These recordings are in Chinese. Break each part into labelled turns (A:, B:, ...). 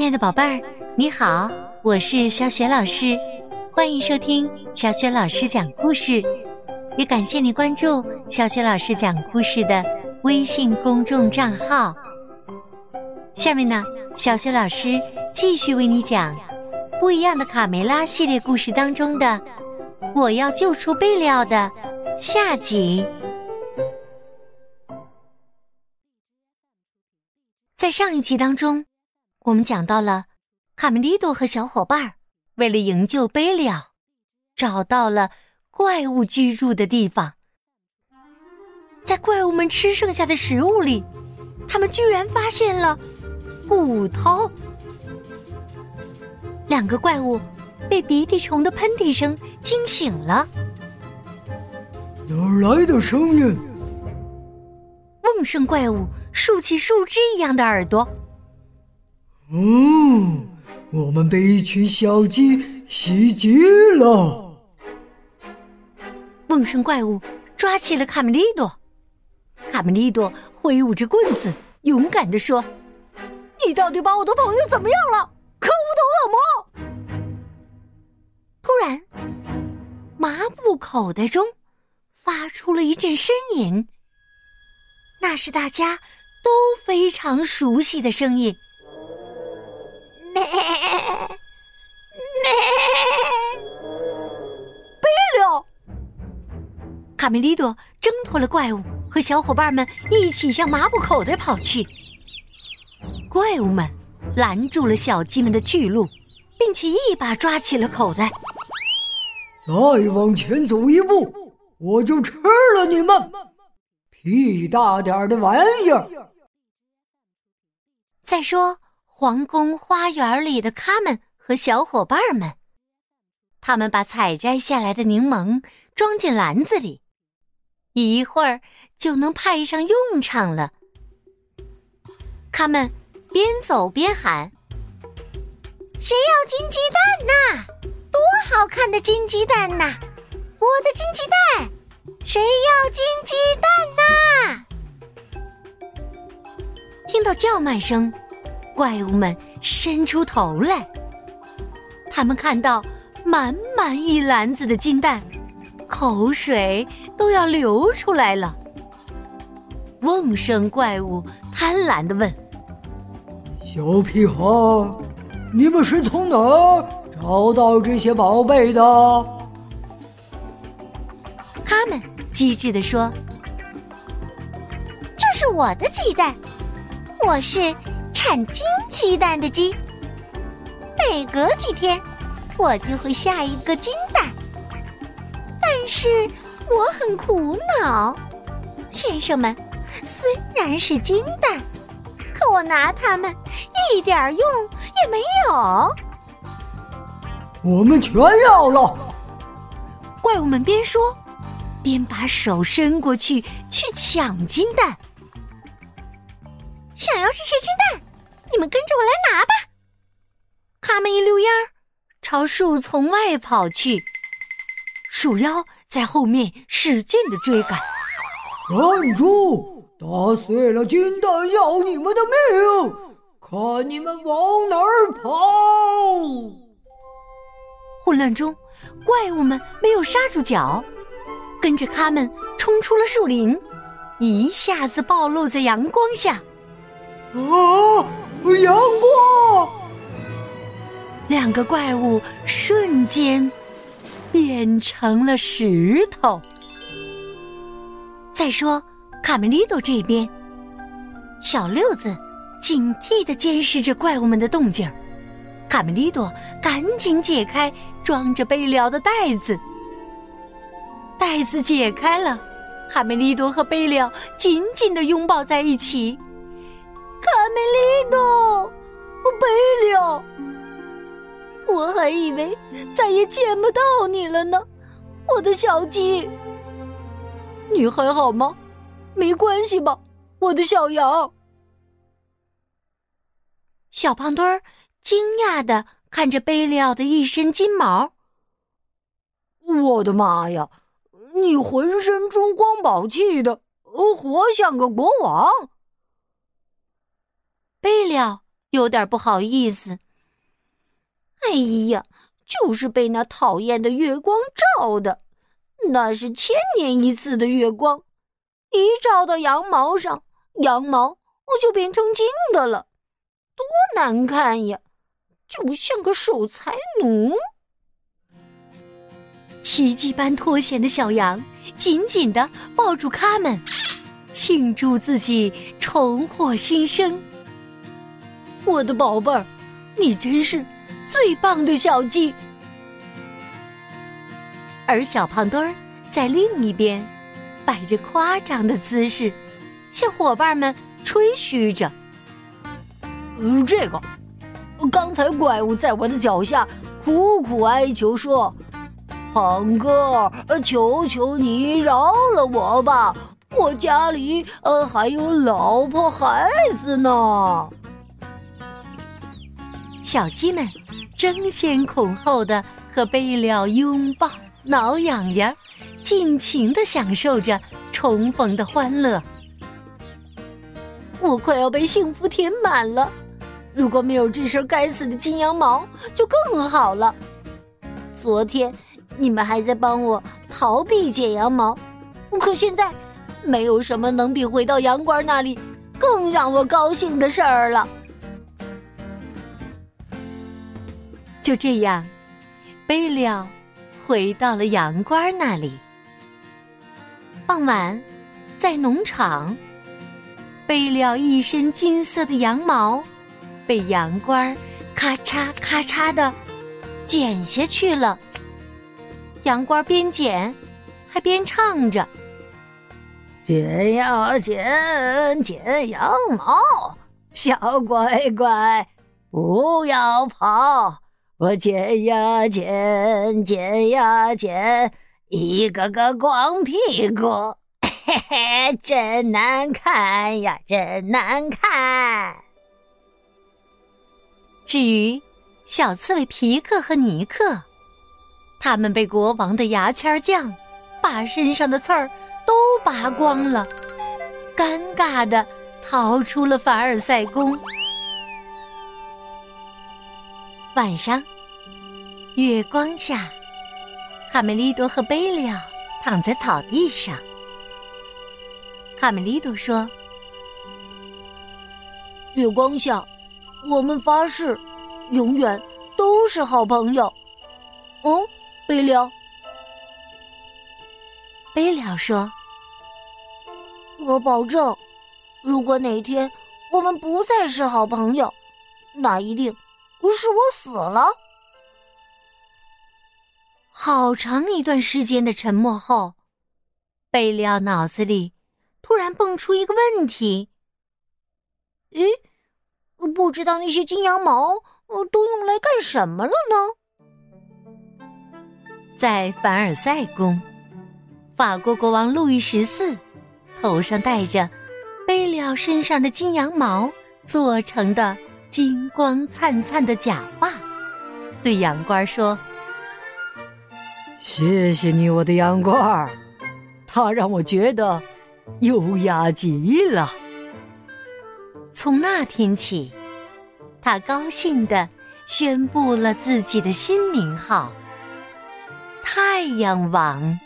A: 亲爱的宝贝儿，你好，我是小雪老师，欢迎收听小雪老师讲故事，也感谢你关注小雪老师讲故事的微信公众账号。下面呢，小雪老师继续为你讲不一样的卡梅拉系列故事当中的《我要救出贝利奥》的下集。在上一集当中。我们讲到了，卡梅利多和小伙伴为了营救贝利奥，找到了怪物居住的地方。在怪物们吃剩下的食物里，他们居然发现了骨头。两个怪物被鼻涕虫的喷嚏声惊醒了。
B: 哪儿来的声音？
A: 瓮声怪物竖起树枝一样的耳朵。
B: 嗯，我们被一群小鸡袭击了。
A: 梦生怪物抓起了卡梅利多，卡梅利多挥舞着棍子，勇敢地说：“你到底把我的朋友怎么样了？可恶的恶魔！”突然，麻布口袋中发出了一阵呻吟，那是大家都非常熟悉的声音。咩咩，贝利卡梅利多挣脱了怪物，和小伙伴们一起向麻布口袋跑去。怪物们拦住了小鸡们的去路，并且一把抓起了口袋。
B: 再往前走一步，我就吃了你们！屁大点的玩意儿！
A: 再说。皇宫花园里的他们和小伙伴们，他们把采摘下来的柠檬装进篮子里，一会儿就能派上用场了。他们边走边喊：“谁要金鸡蛋呐？多好看的金鸡蛋呐！我的金鸡蛋！谁要金鸡蛋呐？”听到叫卖声。怪物们伸出头来，他们看到满满一篮子的金蛋，口水都要流出来了。瓮声怪物贪婪的问：“
B: 小屁孩，你们是从哪儿找到这些宝贝的？”
A: 他们机智的说：“这是我的鸡蛋，我是。”产金鸡蛋的鸡，每隔几天我就会下一个金蛋。但是我很苦恼，先生们，虽然是金蛋，可我拿它们一点用也没有。
B: 我们全要了！
A: 怪物们边说边把手伸过去去抢金蛋。想要这些金蛋？你们跟着我来拿吧！他们一溜烟儿朝树丛外跑去，鼠妖在后面使劲的追赶。
B: 站住！打碎了金蛋要你们的命！看你们往哪儿跑！
A: 混乱中，怪物们没有刹住脚，跟着他们冲出了树林，一下子暴露在阳光下。
B: 啊！阳光，
A: 两个怪物瞬间变成了石头。再说卡梅利多这边，小六子警惕的监视着怪物们的动静。卡梅利多赶紧解开装着贝利奥的袋子，袋子解开了，卡梅利多和贝利奥紧紧的拥抱在一起。卡梅利多，贝利奥，我还以为再也见不到你了呢，我的小鸡。你还好吗？没关系吧，我的小羊。小胖墩儿惊讶的看着贝利奥的一身金毛。
B: 我的妈呀，你浑身珠光宝气的，活像个国王。
A: 贝利奥有点不好意思。哎呀，就是被那讨厌的月光照的，那是千年一次的月光，一照到羊毛上，羊毛我就变成金的了，多难看呀，就像个守财奴。奇迹般脱险的小羊紧紧的抱住他们，庆祝自己重获新生。我的宝贝儿，你真是最棒的小鸡！而小胖墩儿在另一边摆着夸张的姿势，向伙伴们吹嘘着：“
B: 嗯，这个，刚才怪物在我的脚下苦苦哀求说：‘胖哥，求求你饶了我吧，我家里呃还有老婆孩子呢。’”
A: 小鸡们争先恐后的和贝鸟拥抱、挠痒痒，尽情的享受着重逢的欢乐。我快要被幸福填满了，如果没有这身该死的金羊毛，就更好了。昨天你们还在帮我逃避剪羊毛，可现在没有什么能比回到羊倌那里更让我高兴的事儿了。就这样，贝了回到了羊倌那里。傍晚，在农场，贝了一身金色的羊毛被羊倌咔嚓咔嚓的剪下去了。羊倌边剪还边唱着：“
B: 剪呀剪，剪羊毛，小乖乖，不要跑。”我剪呀剪，剪呀剪，一个个光屁股，嘿嘿，真难看呀，真难看。
A: 至于小刺猬皮克和尼克，他们被国王的牙签匠把身上的刺儿都拔光了，尴尬的逃出了凡尔赛宫。晚上，月光下，卡梅利多和贝利奥躺在草地上。卡梅利多说：“
B: 月光下，我们发誓，永远都是好朋友。”哦，贝利奥。
A: 贝利奥说：“
B: 我保证，如果哪天我们不再是好朋友，那一定。”不是我死了。
A: 好长一段时间的沉默后，贝利奥脑子里突然蹦出一个问题：“
B: 咦，不知道那些金羊毛都用来干什么了呢？”
A: 在凡尔赛宫，法国国王路易十四头上戴着贝利奥身上的金羊毛做成的。金光灿灿的假发，对羊倌说：“
B: 谢谢你，我的羊倌，它让我觉得优雅极了。”
A: 从那天起，他高兴的宣布了自己的新名号——太阳王。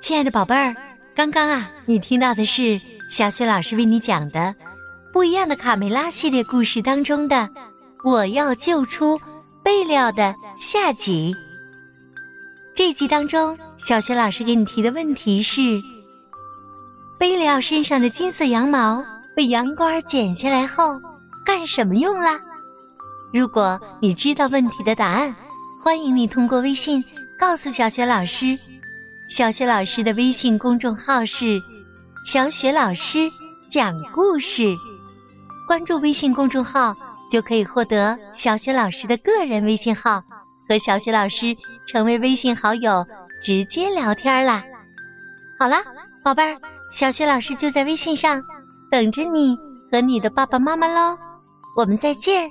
A: 亲爱的宝贝儿。刚刚啊，你听到的是小雪老师为你讲的《不一样的卡梅拉》系列故事当中的“我要救出贝利奥”的下集。这集当中，小雪老师给你提的问题是：贝利奥身上的金色羊毛被羊倌剪下来后干什么用了？如果你知道问题的答案，欢迎你通过微信告诉小雪老师。小雪老师的微信公众号是“小雪老师讲故事”，关注微信公众号就可以获得小雪老师的个人微信号，和小雪老师成为微信好友，直接聊天啦。好啦，宝贝儿，小雪老师就在微信上等着你和你的爸爸妈妈喽，我们再见。